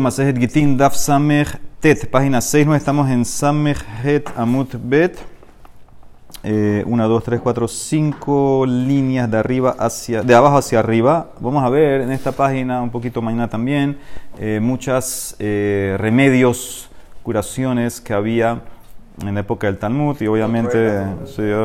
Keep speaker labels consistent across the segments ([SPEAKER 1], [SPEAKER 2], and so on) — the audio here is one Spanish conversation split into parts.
[SPEAKER 1] Masejet Gitin Daf Samech Tet, página 6, no estamos en Samech Het Amut Bet. Eh, una, dos, tres, cuatro, cinco líneas de arriba hacia, de abajo hacia arriba. Vamos a ver en esta página, un poquito mañana también, eh, muchas eh, remedios, curaciones que había en la época del Talmud y obviamente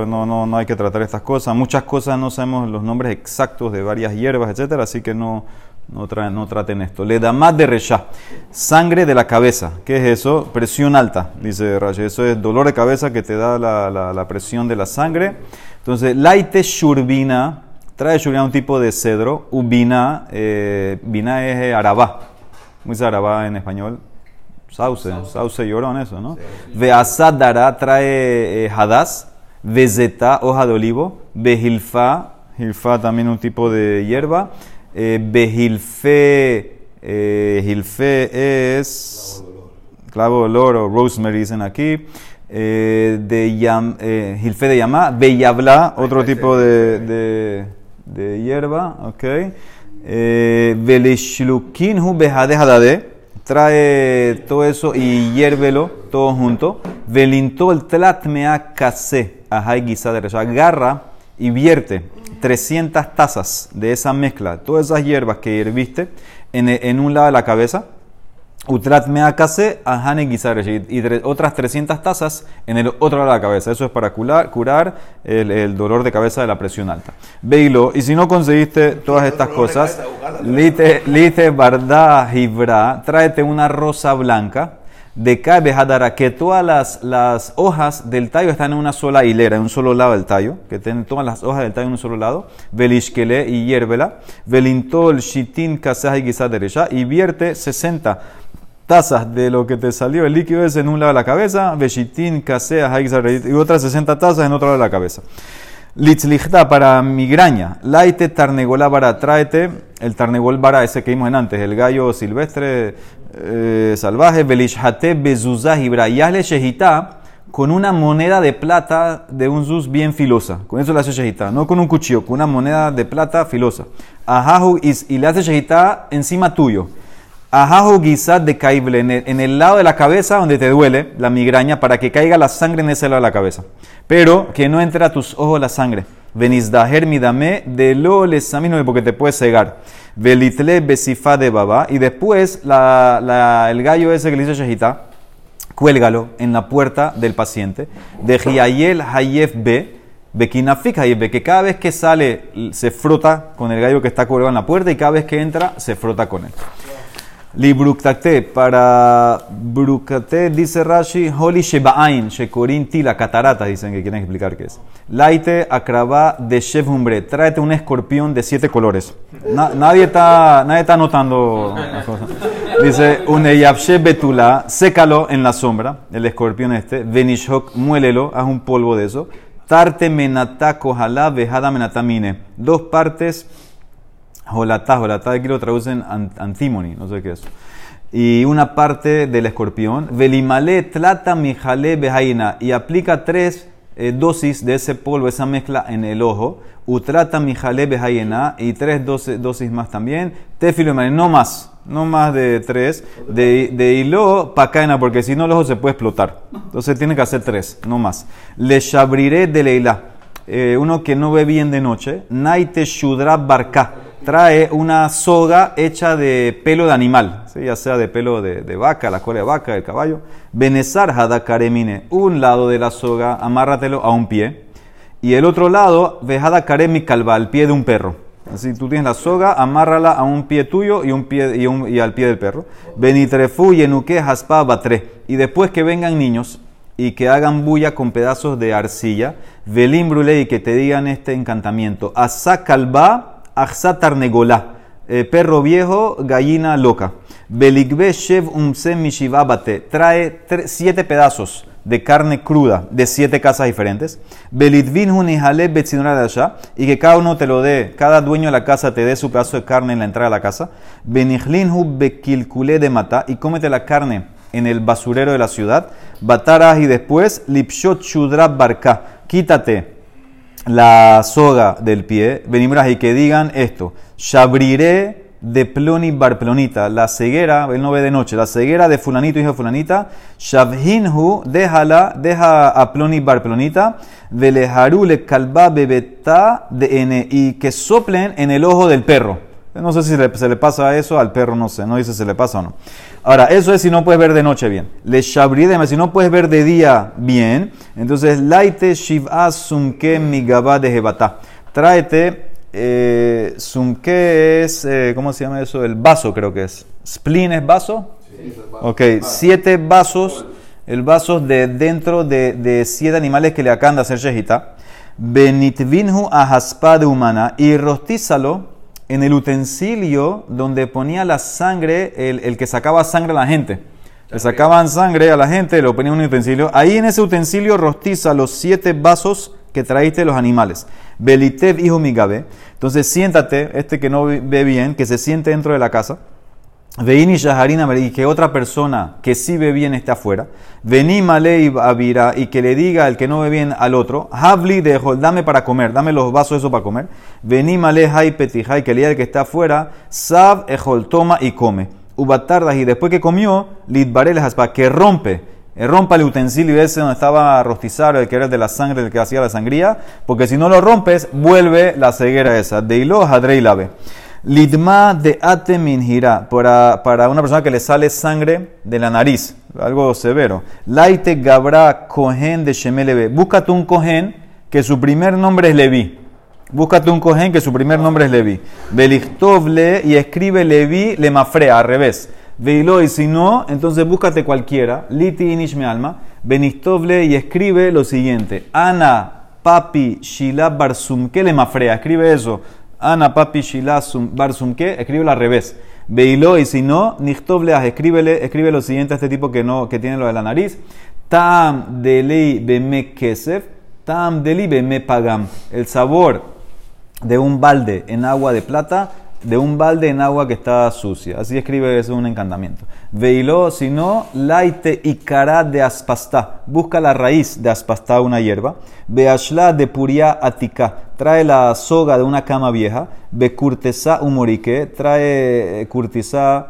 [SPEAKER 1] no, no, no hay que tratar estas cosas. Muchas cosas no sabemos los nombres exactos de varias hierbas, etcétera, así que no, no, no traten esto. Le da más de resha. Sangre de la cabeza. ¿Qué es eso? Presión alta, dice Rashi. Eso es dolor de cabeza que te da la, la, presión de la sangre. Entonces, laite shurbina. Trae shurbina un tipo de cedro. Ubina. Eh, vina es arabá. Muy arabá en español. Sauce. Sauce, llorón eso, ¿no? Ve asadara trae eh, hadas. Vezeta, hoja de olivo. Behilfa. Hilfa también un tipo de hierba. Eh, Behilfe, eh, Hilfe es clavo de olor o rosemary dicen aquí. Eh, de yam, eh, Hilfe de Yamá, Beyabla, otro tipo de, de, de hierba, ok. Eh, Velishlukin hu behade trae todo eso y hiérvelo todo junto. Velinto el tlatmea kase, ajay guisa de agarra y vierte 300 tazas de esa mezcla, todas esas hierbas que herviste en, en un lado de la cabeza, Utrat meakase ajane y otras 300 tazas en el otro lado de la cabeza. Eso es para curar, curar el, el, dolor de cabeza de la presión alta. Veilo, y si no conseguiste todas estas cosas, lite, lite barda hibra, tráete una rosa blanca de Hadara, que todas las, las, hojas del tallo están en una sola hilera, en un solo lado del tallo, que tienen todas las hojas del tallo en un solo lado, Velishkele y hiervela, Velintol, Shitin, Kasah y derecha, y vierte 60 tazas de lo que te salió el líquido es en un lado de la cabeza, Veshitin, Kaseh, y otras 60 tazas en otro lado de la cabeza. Litzlichta para migraña. Laite tarnegolá bara. Tráete el tarnegol bara, ese que vimos en antes, el gallo silvestre eh, salvaje. Belishate bezuzah. Yasle shehita con una moneda de plata de un zuz bien filosa. Con eso le hace shehita. No con un cuchillo, con una moneda de plata filosa. Ajahu y le hace shehita encima tuyo. Ajahu guisat de caible en el, lado de la cabeza donde te duele la migraña para que caiga la sangre en ese lado de la cabeza. Pero que no entre a tus ojos la sangre. Venizdaher midame de lo lesamino porque te puede cegar. Velitle besifa de baba. Y después el gallo ese que le hizo Shehita, cuélgalo en la puerta del paciente. De Hiayel Hayef B. Bekinafik Hayef que cada vez que sale se frota con el gallo que está colgado en la puerta y cada vez que entra se frota con él. Libruktate, para Brukate dice Rashi, Holi Sheba'ain, Shekorinti, la catarata, dicen que quieren explicar qué es. Laite akraba de Shevhumbre, tráete un escorpión de siete colores. nadie, está, nadie está notando la cosa. Dice, Uneyabshe Betula, sécalo en la sombra, el escorpión este. Venishok, muélelo, haz un polvo de eso. Tarte menata kohala vejada menatamine. Dos partes Jolatá, jolatá aquí lo traducen antimony, no sé qué es. Y una parte del escorpión. Velimale tlata mijale bejaina. Y aplica tres eh, dosis de ese polvo, esa mezcla en el ojo. Utrata mijale bejaina. Y tres dosis, más también. Tefilo no más. No más de tres. De, de hilo pacaina, porque si no el ojo se puede explotar. Entonces tiene que hacer tres, no más. Le shabriré de leila. Eh, uno que no ve bien de noche. Naite shudra barca trae una soga hecha de pelo de animal, ya sea de pelo de, vaca, la cola de vaca, del caballo. Benezar hadakaremine, un lado de la soga, amárratelo a un pie, y el otro lado, vejada karemi calva, al pie de un perro. Así tú tienes la soga, amárrala a un pie tuyo y, un pie, y, un, y al pie del perro. Benitrefu yenuke haspa batre. Y después que vengan niños y que hagan bulla con pedazos de arcilla, velimbrule y que te digan este encantamiento. Asa calva Axatar negolá, eh, perro viejo, gallina loca. Beligbe shev umsem mishivabate, trae siete pedazos de carne cruda de siete casas diferentes. Belidvin hunihale allá y que cada uno te lo dé, cada dueño de la casa te dé su pedazo de carne en la entrada de la casa. Benihlinhu bekilkule de mata y cómete la carne en el basurero de la ciudad. Bataraj y después lipshot shudra barka, quítate la soga del pie, venimos y que digan esto, shabriré de ploni bar plonita. La ceguera, él no ve de noche, la ceguera de fulanito, hijo de fulanita. Shavhinhu, déjala, deja a ploni bar plonita. Veleharu le kalba bebeta de n y que soplen en el ojo del perro. No sé si se le pasa eso al perro, no sé, no dice si se le pasa o no. Ahora, eso es si no puedes ver de noche bien. Le shabridem, si no puedes ver de día bien, entonces laite shiv'a sumke migaba de jebata. Tráete eh, sumke es, eh, ¿cómo se llama eso? El vaso creo que es. Spleen es vaso. Sí, Ok, siete vasos, el vaso de dentro de, de siete animales que le acaban de hacer shejita. Benitvinhu a de humana y rostízalo en el utensilio donde ponía la sangre, el, que sacaba sangre a la gente. Le sacaban sangre a la gente, lo ponían en un utensilio. Ahí en ese utensilio rostiza los siete vasos que traíste los animales. Belitev, hijo migabe. Entonces siéntate, este que no ve bien, que se siente dentro de la casa. Veini Shaharina y que otra persona que sí ve bien esté afuera. Vení Malei Avira y que le diga al que no ve bien al otro. Habli de dame para comer, dame los vasos eso para comer. Vení Malei Hai Petijai, que le diga al que está afuera. Sab Ejol, toma y come. Ubatardas y después que comió, Litbareles para que rompe. Eh, rompa el utensilio ese donde estaba rostizado, el que era de la sangre, el que hacía la sangría, porque si no lo rompes, vuelve la ceguera esa. De hilo, hadrei. Lidma de atemin gira, para, para una persona que le sale sangre de la nariz, algo severo. Laite gabra cohen de shemelebe. Búscate un cohen que su primer nombre es Levi. Búscate un cohen que su primer nombre es Levi. Belichtovle y escribe Levi le mafrea, al revés. Veilo y si no, entonces búscate cualquiera. Liti inish me alma. Benichtovle y escribe lo siguiente. Ana papi shila barsum. ¿Qué le mafrea? Escribe eso. Ana papi shilasum barsum que escribe al revés. Veilo y si no, nichtobleas, escríbele, escribe lo siguiente a este tipo que no, que tiene lo de la nariz. Tam delei beme kesef, tam deli beme pagam. El sabor de un balde en agua de plata de un balde en agua que está sucia. Así escribe eso un encantamiento. Veilo, si no, laite y cara de aspastá. Busca la raíz de aspastá, una hierba. Beashla de puria atika. Trae la soga de una cama vieja. Be curtesa humorique. Trae eh, curtisa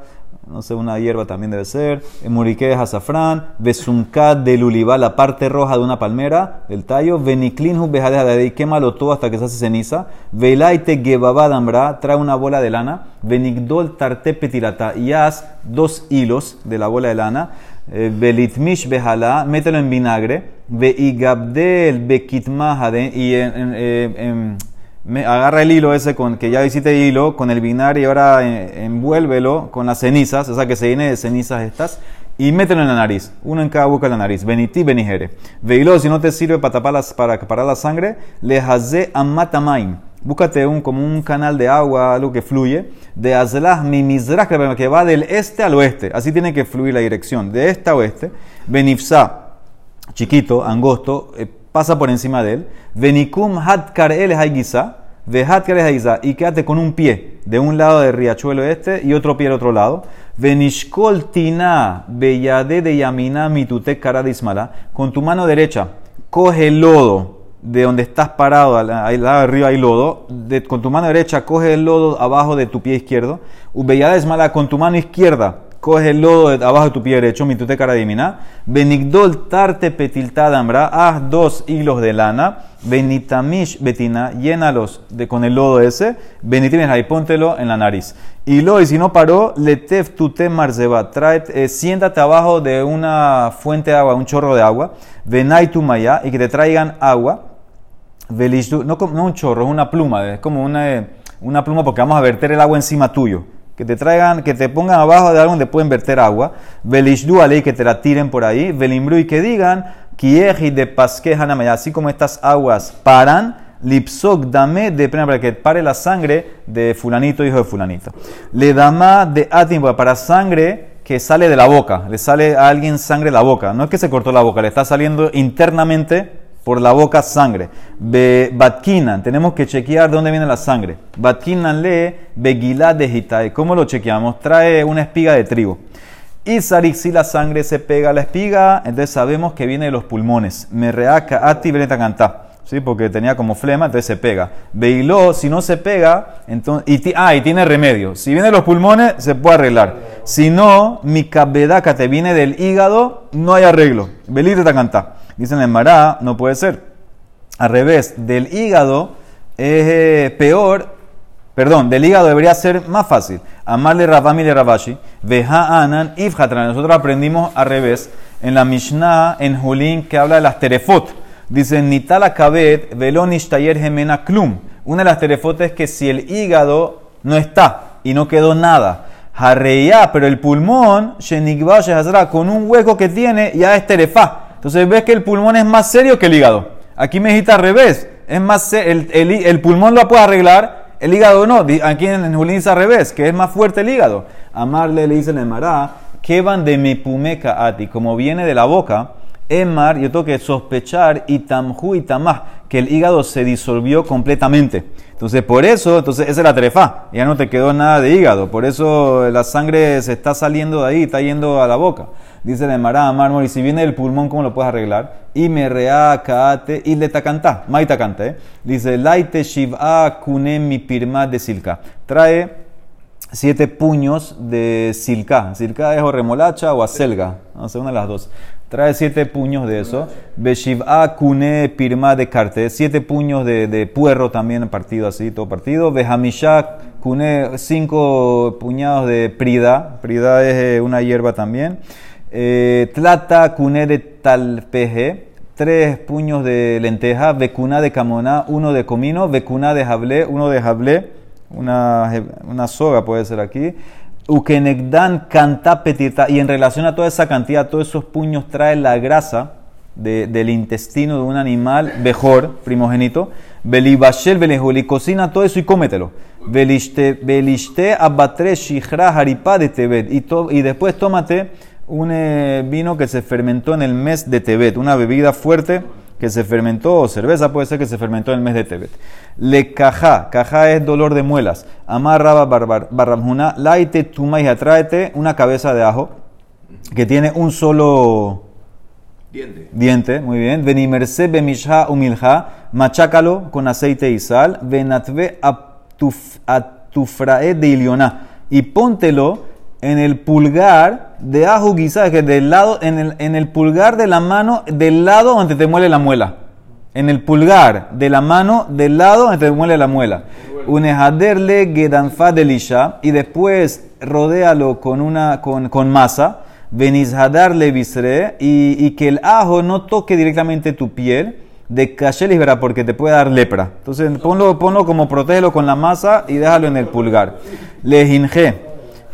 [SPEAKER 1] no sé, una hierba también debe ser, murique de azafrán, besumká del uliva, la parte roja de una palmera, del tallo, veniclinhu de ahí, quémalo todo hasta que se hace ceniza, velaite gebabadambra, trae una bola de lana, venigdol tarte petirata, y haz dos hilos de la bola de lana, belitmish eh, bejalá, mételo en vinagre, veigabdel bekitmahade, y en, en me agarra el hilo ese con que ya hiciste hilo con el vinagre y ahora eh, envuélvelo con las cenizas, o sea que se llene de cenizas estas y mételo en la nariz, uno en cada boca de la nariz, beniti benigere. Veilo si no te sirve para tapar para parar la sangre, le haze amatamaim. Búscate un como un canal de agua, algo que fluye, de azlah mimizrach que va del este al oeste, así tiene que fluir la dirección, de este a oeste, benifsa chiquito, angosto, eh, pasa por encima de él. Venikum hatkar el haigisa, ve hatkar el y quédate con un pie de un lado del riachuelo este y otro pie del otro lado. Venishkol tina beyade de yamina mitute cara de ismala. Con tu mano derecha, coge el lodo de donde estás parado, al lado arriba hay lodo. con tu mano derecha, coge el lodo abajo de tu pie izquierdo. Ubeyade ismala, con tu mano izquierda, coge el lodo de abajo de tu pie derecho, mi tute cara dimina, benigdol tarte petiltadambra, haz dos hilos de lana, benitamish betina, llénalos de, con el lodo ese, benitimes ahí, póntelo en la nariz. Y lo, y si no paró, letef tute marzeba, trae, eh, siéntate abajo de una fuente de agua, un chorro de agua, venai tu maya, y que te traigan agua, no, no un chorro, es una pluma, es como una, una pluma porque vamos a verter el agua encima tuyo que te traigan, que te pongan abajo de algo donde pueden verter agua, velishdu alei, que te la tiren por ahí, velimbru y que digan, kieji de pasque hanamaya, así como estas aguas paran, lipsok dame de pena para que pare la sangre de fulanito, hijo de fulanito. Le dama de atim, para sangre que sale de la boca, le sale a alguien sangre de la boca, no es que se cortó la boca, le está saliendo internamente por la boca sangre. Be, batkinan, tenemos que chequear de dónde viene la sangre. Batkinan lee begilá de hitai. ¿Cómo lo chequeamos? Trae una espiga de trigo. Y sarik, si la sangre se pega a la espiga, entonces sabemos que viene de los pulmones. Me reaca ati canta. ¿sí? porque tenía como flema, entonces se pega. Veiló, si no se pega, entonces, y, ah, y tiene remedio. Si viene de los pulmones, se puede arreglar. Si no, mi cabedaca te viene del hígado, no hay arreglo. Belite te canta. Dicen en Mará, no puede ser. Al revés, del hígado es eh, peor, perdón, del hígado debería ser más fácil. Amarle Rabami de Rabashi, Veja Anan Ifhatra. Nosotros aprendimos al revés en la Mishnah en Julín que habla de las terefot. Dice, Nitala Kabet, Velonish Tayer Gemena Klum. Una de las terefot es que si el hígado no está y no quedó nada, Harreya, pero el pulmón, con un hueco que tiene, ya es terefá. Entonces ves que el pulmón es más serio que el hígado. Aquí me dijiste al revés. Es más, el, el, pulmón lo puede arreglar, el hígado no. Aquí en Julín dice al revés, que es más fuerte el hígado. Amarle le dice el Mará, que van de mi pumeca a ti, como viene de la boca, Emar, yo tengo que sospechar y tamju y tamah, que el hígado se disolvió completamente. Entonces, por eso, entonces esa es la trefa, ya no te quedó nada de hígado, por eso la sangre se está saliendo de ahí, está yendo a la boca. Dice de Mará, mármol, y si viene el pulmón, ¿cómo lo puedes arreglar? Y me rea, kaate, y le tacanta, maita cante. ¿eh? Dice, laite shiv'a kunem mi pirma de silka. Trae siete puños de silka. Silka es o remolacha o acelga, no sé, una de las dos. Trae siete puños de eso. Beshiv'a kune pirma de carte. Siete puños de, de, puerro también partido así, todo partido. Behamisha kune cinco puñados de prida. Prida es eh, una hierba también. Eh, tlata kune de talpeje. Tres puños de lenteja. Vecuna de camona. Uno de comino. Vecuna de jablé. Uno de jablé. Una, una soga puede ser aquí. Ukenegdan canta petita. Y en relación a toda esa cantidad, todos esos puños trae la grasa del intestino de un animal mejor, primogénito. Belibashel belejuli, cocina todo eso y cómetelo. Beliste abatre shihra haripá de Tebet. Y después tómate un eh, vino que se fermentó en el mes de Tebet, una bebida fuerte que se fermentó, o cerveza puede ser que se fermentó en el mes de Tebet. Le caja, caja es dolor de muelas. Amarraba barramjuna, laite tuma y tráete una cabeza de ajo que tiene un solo diente. Diente, muy bien. Venimerse bemisha umilja, machácalo con aceite y sal. Venatve atufrae de iliona y póntelo en el pulgar de ajo guisado, que del lado, en el, en el pulgar de la mano, del lado donde te muele la muela. En el pulgar de la mano, del lado donde te muele la muela. Unejaderle gedanfa delisha y después rodéalo con, una, con, con masa. Venizhadarle visre y, y que el ajo no toque directamente tu piel de cachelis, verá, porque te puede dar lepra. Entonces ponlo, ponlo como protégelo con la masa y déjalo en el pulgar. Le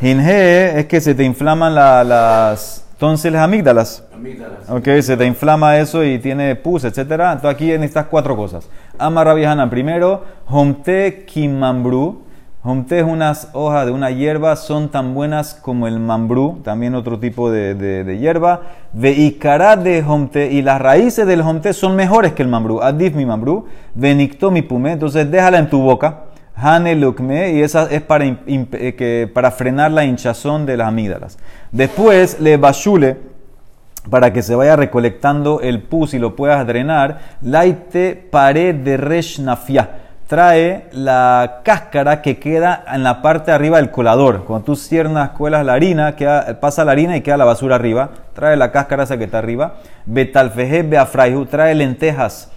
[SPEAKER 1] Jinge es que se te inflaman las tonsiles amígdalas. Amígdalas. Ok, se te inflama eso y tiene pus, etc. Entonces aquí necesitas cuatro cosas. Amarra viejana. Primero, homte kimambru. Homte es unas hojas de una hierba, son tan buenas como el mambrú, también otro tipo de, de, hierba. Veikará de homte, y las raíces del homte son mejores que el mambrú. Adif mi mambrú, venicto mi pume, entonces déjala en tu boca. Hane Lukme, y esa es para, eh, que, para frenar la hinchazón de las amígdalas. Después le bashule, para que se vaya recolectando el pus y lo puedas drenar, laite pared de reshnafia. Trae la cáscara que queda en la parte arriba del colador. Cuando tú ciernas, cuelas la harina, queda, pasa la harina y queda la basura arriba. Trae la cáscara esa que está arriba. Betalfeje beafraihu, trae lentejas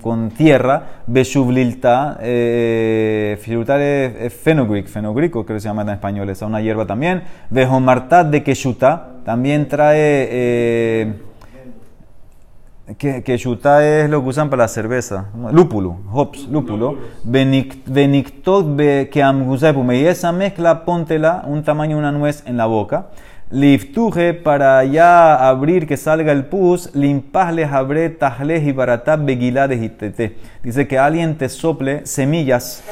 [SPEAKER 1] con, tierra, Beshublilta, eh, es fenogric, fenogrico creo que se llama en español, es una hierba también, Vejomartat de Keshuta, también trae, eh, que, es lo que usan para la cerveza, lúpulo, hops, lúpulo, Benictot que y esa mezcla, póntela un tamaño una nuez en la boca, Liftuje para ya abrir que salga el pus, limpasle abre tajles y baratab begilades y tete. Dice que alguien te sople semillas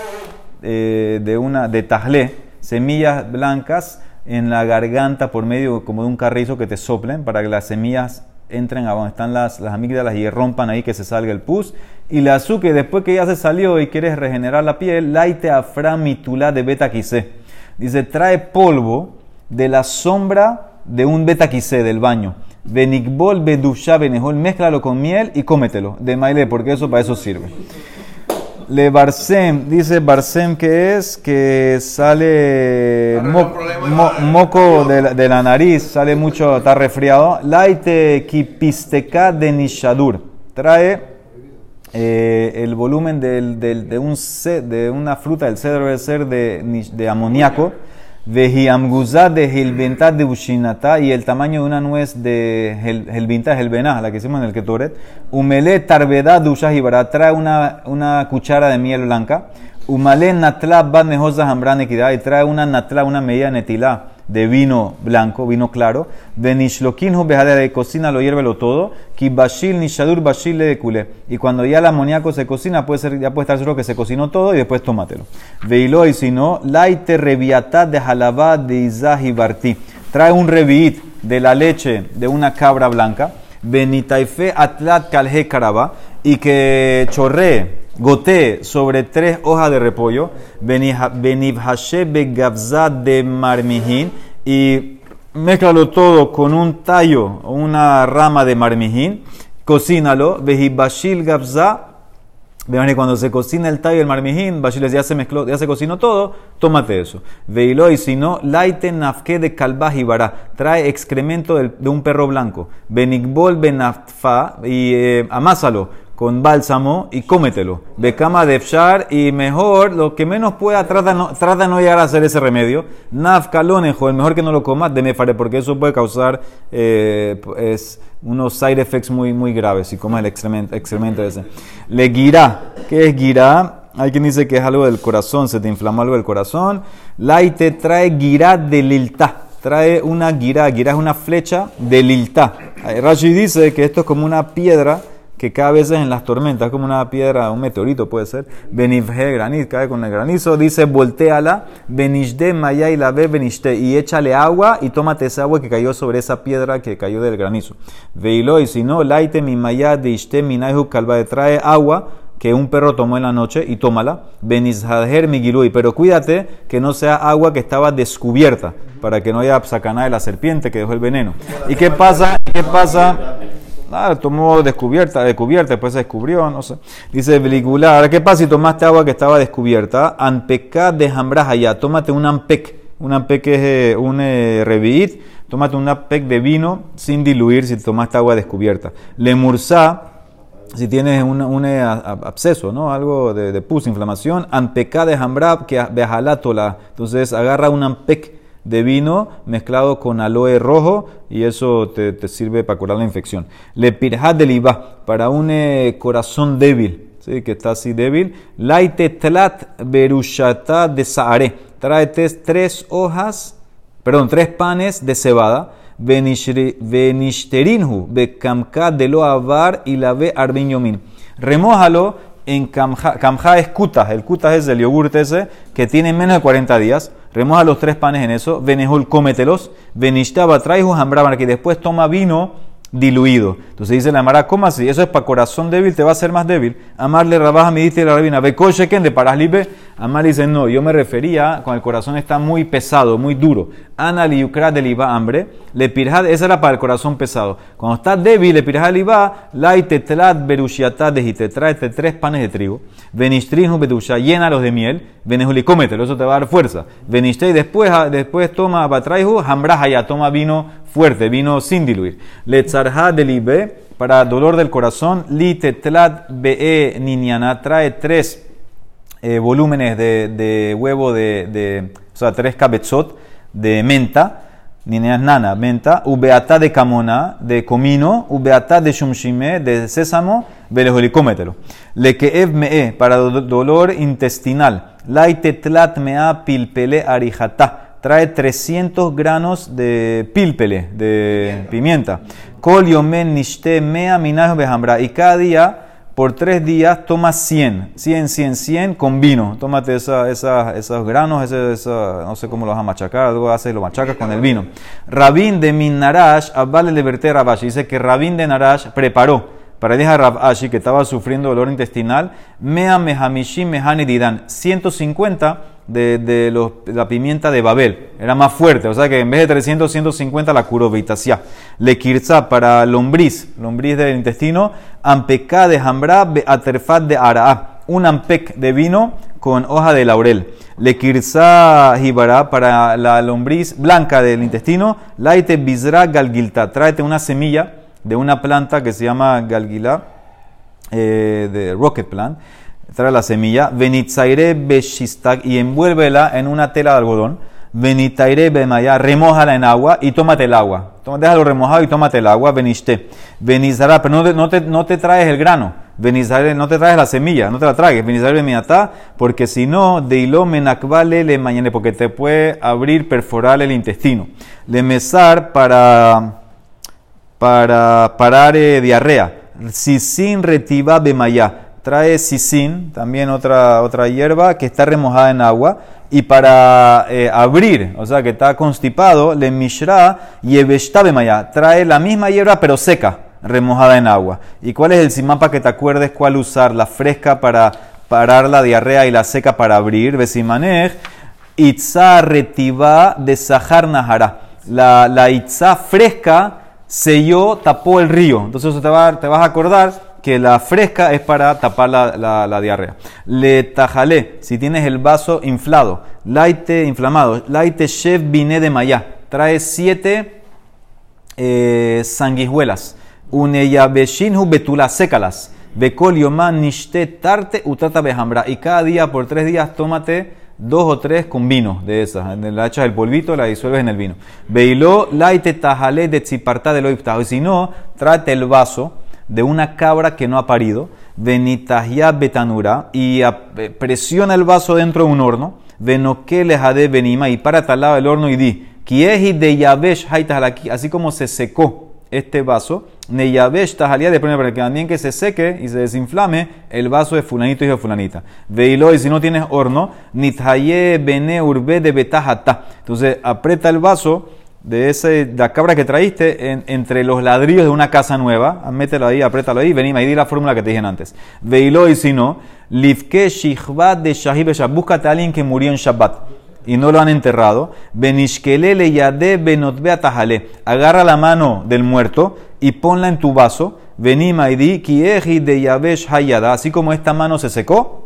[SPEAKER 1] eh, de una de tajle, semillas blancas en la garganta por medio como de un carrizo que te soplen para que las semillas entren a donde están las, las amígdalas y rompan ahí que se salga el pus. Y la azúcar, después que ya se salió y quieres regenerar la piel, laite aframitula de beta Dice, trae polvo de la sombra de un betaquisé del baño. Benikbol bedusha benejol, mézclalo con miel y cómetelo de maile, porque eso para eso sirve. Le Barsem, dice Barsem que es que sale moco de la, nariz, sale mucho, está resfriado. Laite kipisteca de nishadur. Trae eh, el volumen del, de, un, de una fruta, el cedro debe ser de, de amoníaco Vejiamguzá de Hilbintá de Ushinata y el tamaño de una nuez de Helbintá, Helbená, la que hicimos en el Ketoret. Umele Tarvedá Dushahibara, trae una, una cuchara de miel blanca. Umale Natla Bad Nehosa y trae una Natla, una medida netilá de vino blanco, vino claro. Benishlokinhu de cocina lo hiervelo todo. Kibashil nishadur bashil de kule. Y cuando ya el amoníaco se cocina, puede ser, ya puede estar seguro que se cocinó todo y después tómatelo. Veilo y si no, laite reviatá de halabá de izahi barti. Trae un reviit de la leche de una cabra blanca. Benitaife atlat kalhe karaba. Y que chorree Goté sobre tres hojas de repollo, benibhashe begavza de marmijín y mezclalo todo con un tallo una rama de marmijín, cocínalo, vejibashil gavza, Vean cuando se cocina el tallo del marmijín, Bashil ya se mezcló, ya se cocinó todo, tómate eso. Veilo y si no, laite nafke de y bará, trae excremento de un perro blanco. Benigbol benaffa y eh, amásalo con bálsamo y cómetelo. Becama de fshar y mejor, lo que menos pueda, trata no, trata no llegar a hacer ese remedio. Nafcalonejo, el mejor que no lo comas, de mefare, porque eso puede causar eh, es, unos side effects muy, muy graves si comes el excremento, excremento ese. Le guirá, ¿qué es guirá? Hay quien dice que es algo del corazón, se te inflama algo del corazón. Laite trae guirá de lilta. Trae una guirá, guirá es una flecha de lilta. Rashi dice que esto es como una piedra que cada vez en las tormentas, como una piedra, un meteorito puede ser, benifje granizo, cae con el granizo, dice volteala, benishde maya y la ve benishte, y échale agua y tómate esa agua que cayó sobre esa piedra que cayó del granizo. Veilo, y si no, laite mi maya de ishte minaihu calva, trae agua que un perro tomó en la noche y tómala, benizhader migilui, pero cuídate que no sea agua que estaba descubierta, para que no haya sacaná de la serpiente que dejó el veneno. ¿Y qué pasa? ¿Qué pasa? Tomó descubierta, descubierta, después se descubrió, no sé. Dice Veligular, ¿qué pasa si tomaste agua que estaba descubierta? Anpeká de ya, tómate un ampec. Un ampec es eh, un eh, revit, tómate un ampec de vino sin diluir si tomaste agua descubierta. Lemursa, si tienes un, un eh, absceso, ¿no? Algo de, de pus, inflamación. Anpeká de jambra, que bejalatola. Entonces agarra un ampec de vino mezclado con aloe rojo y eso te, sirve para curar la infección. Le pirja del iba para un eh, corazón débil, ¿sí? que está así débil. Laite tlat berushata de saare. Trae tres hojas, perdón, tres panes de cebada. Venishterinhu, bekamka de lo avar y la ve arbiñomin. Remójalo en kamja. Es kutas. El kutas es el yogurte ese que tiene menos de 40 días remoja los tres panes en eso, venejol, cómetelos, venishtaba, traijo hambra, que después toma vino diluido. Entonces dice la Mara, ¿cómo así? Eso es para corazón débil, te va a hacer más débil. Amarle rabaja, me dice la rabina, ve ken de paraslipe. Amar dice, no, yo me refería cuando el corazón está muy pesado, muy duro. Ana liukra del iba hambre, le pirjad, esa era para el corazón pesado. Cuando está débil, le pirjad el iba, la tetlat berushiatad de te trae tres panes de trigo. Venistrinu bedusha, llénalos de miel. Venejuli, cómetelo, eso te va a dar fuerza. Veniste y después, después toma batraihu, hambraja ya, toma vino fuerte, vino sin diluir. Le tzarha del para dolor del corazón, li tetlat be niñana, trae tres eh, volúmenes de, de huevo de, de, o sea, tres cabetzot de menta, niñas nana, menta, ubeata de camona, de comino, ubeata de shumshime, de sésamo, cómetelo. Le que me para dolor intestinal, laite tlat mea pilpele arijata trae 300 granos de pilpele, de pimienta. Kol yomen nishte mea minaj Y cada día, por tres días, toma 100, 100, 100, 100 con vino. Tómate esa, esa, esos granos, esa, no sé cómo los vas a machacar, algo haces, lo machacas con el vino. Rabín de Minarash, Abale de Rabashi, dice que Rabín de Narash preparó para dejar Rabashi, que estaba sufriendo dolor intestinal, mea mehamishim mehani didan, 150 de, la pimienta de Babel. Era más fuerte, o sea que en vez de 300, 150 la curó Beitasia. Le kirza para lombriz, lombriz del intestino, ampeká de jambra, aterfat de araá. Un ampec de vino con hoja de laurel. Le kirza para la lombriz blanca del intestino, laite bizra galgilta. Tráete una semilla de una planta que se llama galgilá eh, de rocket plant, trae la semilla, venitzaire beshistak y envuélvela en una tela de algodón, venitaire bemaya, remójala en agua y tómate el agua. Déjalo remojado y tómate el agua, veniste. Venizará, pero no te, no, te, no te traes el grano, venizaré, no te traes la semilla, no te la tragues, venizaré bemiatá, porque si no, de hilo menakvale le mañane, porque te puede abrir, perforar el intestino. Le mesar para para parar eh, diarrea. Sisin retiva bemaya. Trae sisin, también otra, otra hierba que está remojada en agua. Y para eh, abrir, o sea que está constipado, le mishra y bemaya. Trae la misma hierba pero seca, remojada en agua. ¿Y cuál es el simapa que te acuerdes cuál usar? La fresca para parar la diarrea y la seca para abrir. Besimanej. Itza retiva de Sahar Nahara. La, la itza fresca selló, tapó el río. Entonces te, va- te vas a acordar que la fresca es para tapar la, diarrea. Le tajalé, si tienes el vaso inflado. Laite inflamado. Laite chef vine de maya. Trae siete eh, sanguijuelas. Uneyabeshinhu betula, sécalas. Bekol yoman nishte tarte utata behambra. Y cada día, por tres días, tómate dos o tres con vino de esas. La echas el polvito, la disuelves en el vino. Beiló laite tajale de tzipartá de lo Y si no, trate el vaso de una cabra que no ha parido. Venitahya betanura. Y eh, presiona el vaso dentro de un horno. Venoquele jade benima. Y para al lado del horno y di. Kieji de yavesh haitahalaki. Así como se secó este vaso, Neyavesh tajalía de para que también que se seque y se desinflame el vaso de fulanito y de fulanita. Veilo, y si no tienes horno, nithaye bene urbe de betajata. Entonces aprieta el vaso de ese, la cabra que traíste en- entre los ladrillos de una casa nueva, ah, mételo ahí, apriétalo ahí, vení, ahí di la fórmula que te dije antes. Veilo, y si no, lifke shihvat de shahib búscate a alguien que murió en Shabbat y no lo han enterrado, benishkelele yade benotbea tajale. Agarra la mano del muerto y ponla en tu vaso. Venima y di de yavesh hayada. Así como esta mano se secó,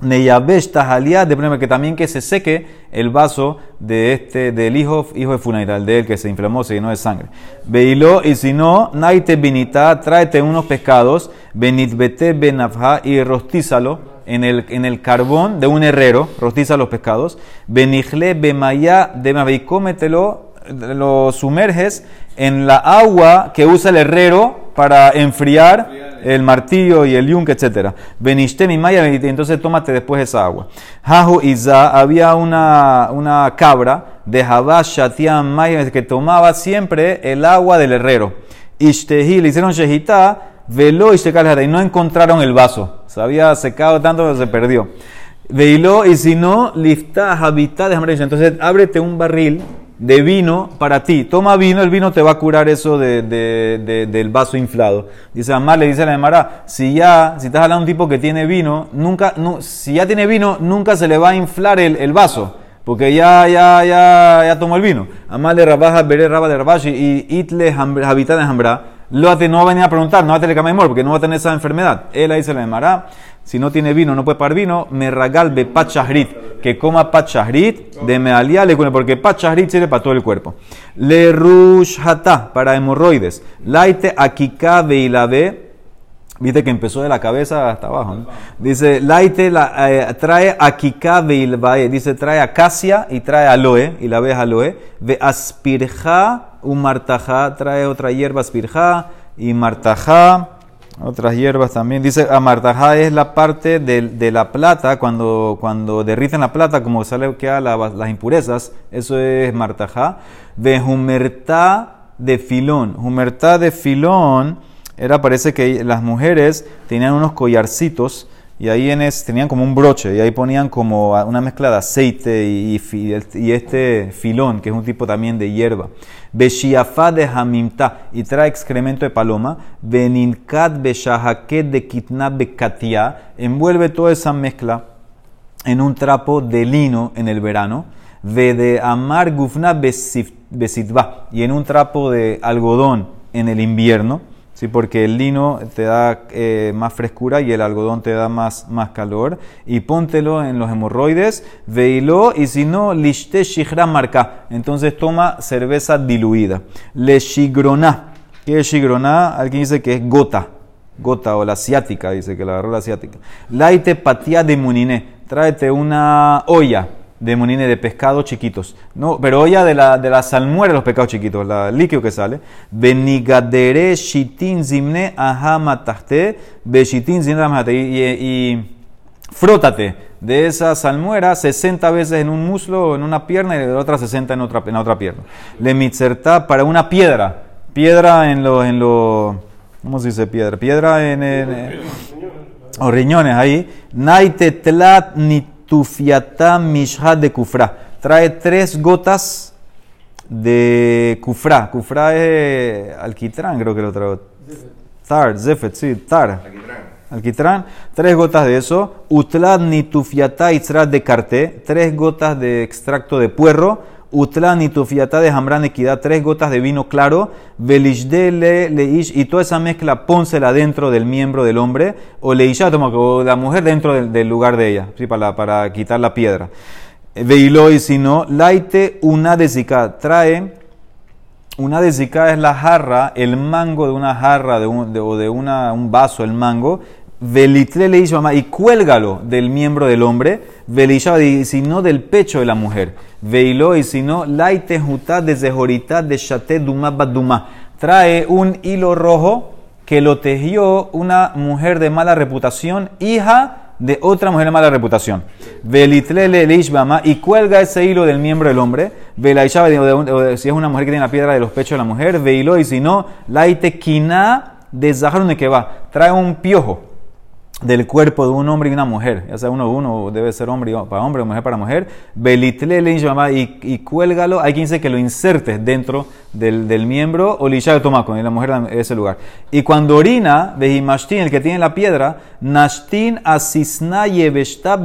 [SPEAKER 1] neyavesh tajalía, de primero que también que se seque el vaso de este, del hijo, hijo de Funaira, el de él que se inflamó, se llenó de sangre. Veilo, y si no, naite binita, tráete unos pescados, benitbete benafja y rostízalo en el, en el carbón de un herrero, rostiza los pescados, benijle bemaya de y cómetelo, lo sumerges en la agua que usa el herrero para enfriar el martillo y el yunque, etc. Benishte mi maya, y entonces tómate después esa agua. Jahu Iza, había una, una cabra de Jabá Shatiam Maya que tomaba siempre el agua del herrero. Ishtehi, le hicieron shehita, veló y y no encontraron el vaso. Se había secado tanto que se perdió. Veiló y si no, de Hamresh. Entonces ábrete un barril de vino para ti. Toma vino, el vino te va a curar eso de, de- de- del vaso inflado. Dice Amar, le dice a la Emara, si ya, si estás hablando de un tipo que tiene vino, nunca, nu- si ya tiene vino, nunca se le va a inflar el, el vaso. Porque ya, ya, ya, ya tomó el vino. Amar de Rabaja, Bere Raba de Rabashi y Itle Habita de Hambra. Lo no va a venir a preguntar, no va a tener camemor, porque no va a tener esa enfermedad. Él ahí se la llamará. Si no tiene vino, no puede pagar vino. Me ragalbe pachahrit, que coma pachahrit de mealia le porque pachahrit sirve para todo el cuerpo. Le rushata, para hemorroides. Laite akika veilabe. Viste que empezó de la cabeza hasta abajo. ¿no? Dice, laite la, eh, trae akika veilbae. Dice, trae acacia y trae aloe. Y la ves aloe. Ve aspirja un martajá. Trae otra hierba aspirja y martajá. Otras hierbas también. Dice, amartajá es la parte de, de la plata, cuando, cuando derriten la plata, como sale que la, las impurezas, eso es martajá. De humertá de filón. Humertá de filón era, parece que las mujeres tenían unos collarcitos y ahí en es, tenían como un broche y ahí ponían como una mezcla de aceite y, este filón, que es un tipo también de hierba. Beshiafá de hamimta y trae excremento de paloma. Beninkat beshahaket de kitna bekatia. Envuelve toda esa mezcla en un trapo de lino en el verano, ve de amar gufna besitba, y en un trapo de algodón en el invierno, ¿sí? porque el lino te da eh, más frescura y el algodón te da más, más calor, y póntelo en los hemorroides, veilo, y si no, lishte shigra marca, entonces toma cerveza diluida. Le shigrona, ¿qué es shigrona? Alguien dice que es gota, gota o la asiática, dice que la agarró la asiática. Laite patía de muniné, tráete una olla de monine de pescado chiquitos. No, pero olla de la, de la salmuera de los pescados chiquitos, la líquido que sale. Benigadere shitin zimne ahamatahte, beshitin zimne y, y frótate de esa salmuera 60 veces en un muslo, en una pierna y de otra 60 en otra, en otra pierna. Le mitzerta para una piedra, piedra en los, en lo, ¿cómo se dice piedra? Piedra en, en, o riñones ahí. Naite tlat tufiata mishha de kufra. Trae tres gotas de kufra. Kufra es alquitrán, creo que lo trae. Tar, zefet, sí, tar. Alquitrán. Tres gotas de eso. Utlad ni tufiata de carté. Tres gotas de extracto de puerro Utlan y tufiata de Hamran equidad, tres gotas de vino claro, Belishdele leish, y toda esa mezcla pónsela dentro del miembro del hombre, o leisha, o la mujer dentro del, lugar de ella, ¿sí? para, para quitar la piedra. Veilo y si no, laite una desica, trae, una desica es la jarra, el mango de una jarra de un, o de una, un vaso, el mango, Velitle le y cuélgalo del miembro del hombre, velisha, y si no del pecho de la mujer. Veilo, y si no, laite jutá desde jorita de shate duma baduma. Trae un hilo rojo que lo tejió una mujer de mala reputación, hija de otra mujer de mala reputación. Velitle le y cuelga ese hilo del miembro del hombre. Velaisha, si es una mujer que tiene la piedra de los pechos de la mujer. Veilo, y si no, laite quina de zaharune que va. Trae un piojo del cuerpo de un hombre y una mujer, ya sea uno uno, debe ser hombre para hombre o mujer para mujer, belitle y, y cuélgalo, hay quien dice que lo insertes dentro del, del miembro o lishal tomaco, en la mujer en ese lugar. Y cuando orina, vejimashtin, el que tiene la piedra, nashtin asisna yeveshta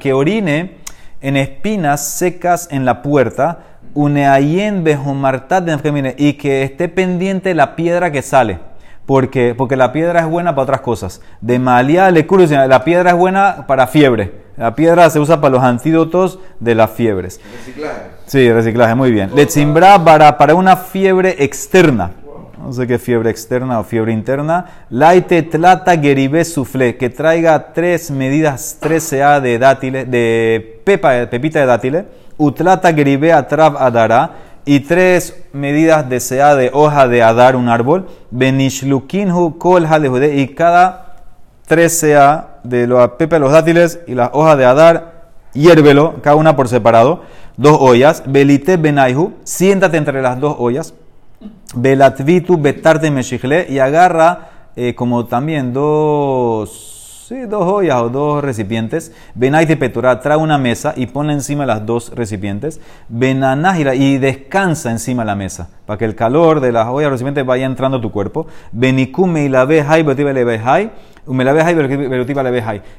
[SPEAKER 1] que orine en espinas secas en la puerta, uneayen bejomartat y que esté pendiente la piedra que sale porque, porque la piedra es buena para otras cosas. De malía le la piedra es buena para fiebre. La piedra se usa para los antídotos de las fiebres.
[SPEAKER 2] Reciclaje.
[SPEAKER 1] Sí, reciclaje, muy bien. Le chimbra para, para una fiebre externa. No sé qué fiebre externa o fiebre interna. Laite tlata geribe sufle, que traiga tres medidas 13A de dátiles, de pepa, pepita de dátiles. Utlata geribe atrav adara y tres medidas de sea de hoja de adar, un árbol, benishlukinhu kol de y cada tres sea de los pepe, los dátiles y las hojas de adar, hiérvelo, cada una por separado, dos ollas, belite benaihu, siéntate entre las dos ollas, belatvitu betarte meshichle, y agarra eh, como también dos Dos ollas o dos recipientes. Benaite petura, trae una mesa y pone encima las dos recipientes. Benanágira y descansa encima de la mesa para que el calor de las ollas o recipientes vaya entrando a tu cuerpo. Benikume y la vejai, vejai.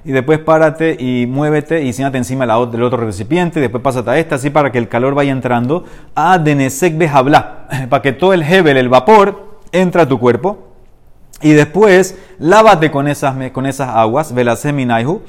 [SPEAKER 1] Y después párate y muévete y siéntate encima del otro recipiente. Después pásate a esta, así para que el calor vaya entrando. A denesek behabla, para que todo el hebel, el vapor, entre a tu cuerpo. Y después, lávate con esas, con esas aguas, velaseminaihu,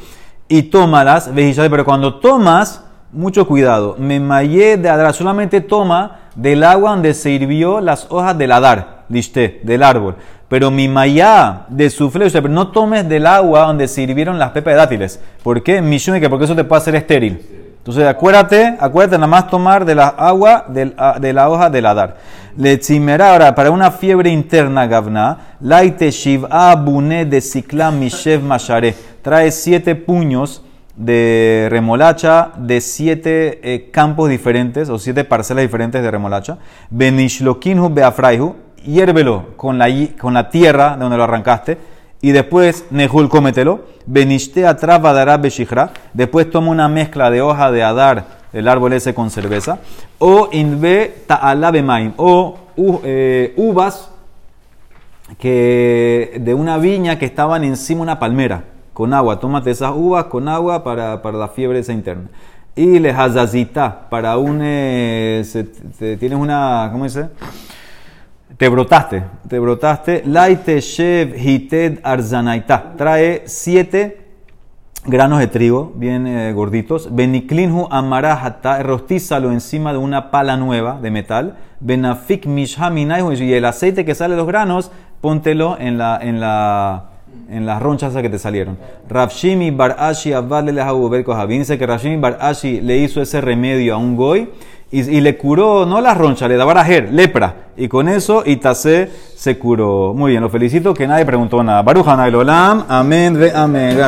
[SPEAKER 1] y tómalas, pero cuando tomas, mucho cuidado, me mayé de adar, solamente toma del agua donde se hirvió las hojas del adar, liste, del árbol. Pero mi mayá de sufle, pero no tomes del agua donde se hirvieron las pepas de dátiles. ¿Por qué? que porque eso te puede hacer estéril. Entonces acuérdate, acuérdate nada más tomar de la agua de la hoja del adar. Le tzimera, ahora, para una fiebre interna, Gavna, laite shiv'a bune de siklam mishev mashare. Trae siete puños de remolacha de siete eh, campos diferentes o siete parcelas diferentes de remolacha. Benishlokinhu beafraihu, hiérvelo con la, con la tierra de donde lo arrancaste. Y después, Nehul, cómetelo. Benishte atrás beshihra. Después toma una mezcla de hoja de adar el árbol ese con cerveza, o inve ta'alabemaim, o eh, uvas que de una viña que estaban encima de una palmera. con agua. Tómate esas uvas con agua para, para la fiebre esa interna. Y le hazazita, para un... eh, se- tienes una... ¿Cómo dice? Te brotaste, te brotaste. Laite shev hited arzanaita. Trae siete granos de trigo, bien eh, gorditos. Beniklinhu amarajata, rostízalo encima de una pala nueva de metal. Benafik mishaminaihu, y el aceite que sale de los granos, póntelo en la, en la, en las ronchas que te salieron. Rafshimi bar Ashi avale lehabu berko Javín dice que Rafshimi bar Ashi le hizo ese remedio a un goy y, y le curó, no la roncha, le daba rajer, lepra. Y con eso Itase se curó. Muy bien, lo felicito que nadie preguntó nada. Baruch Hanay Olam, amén ve amén.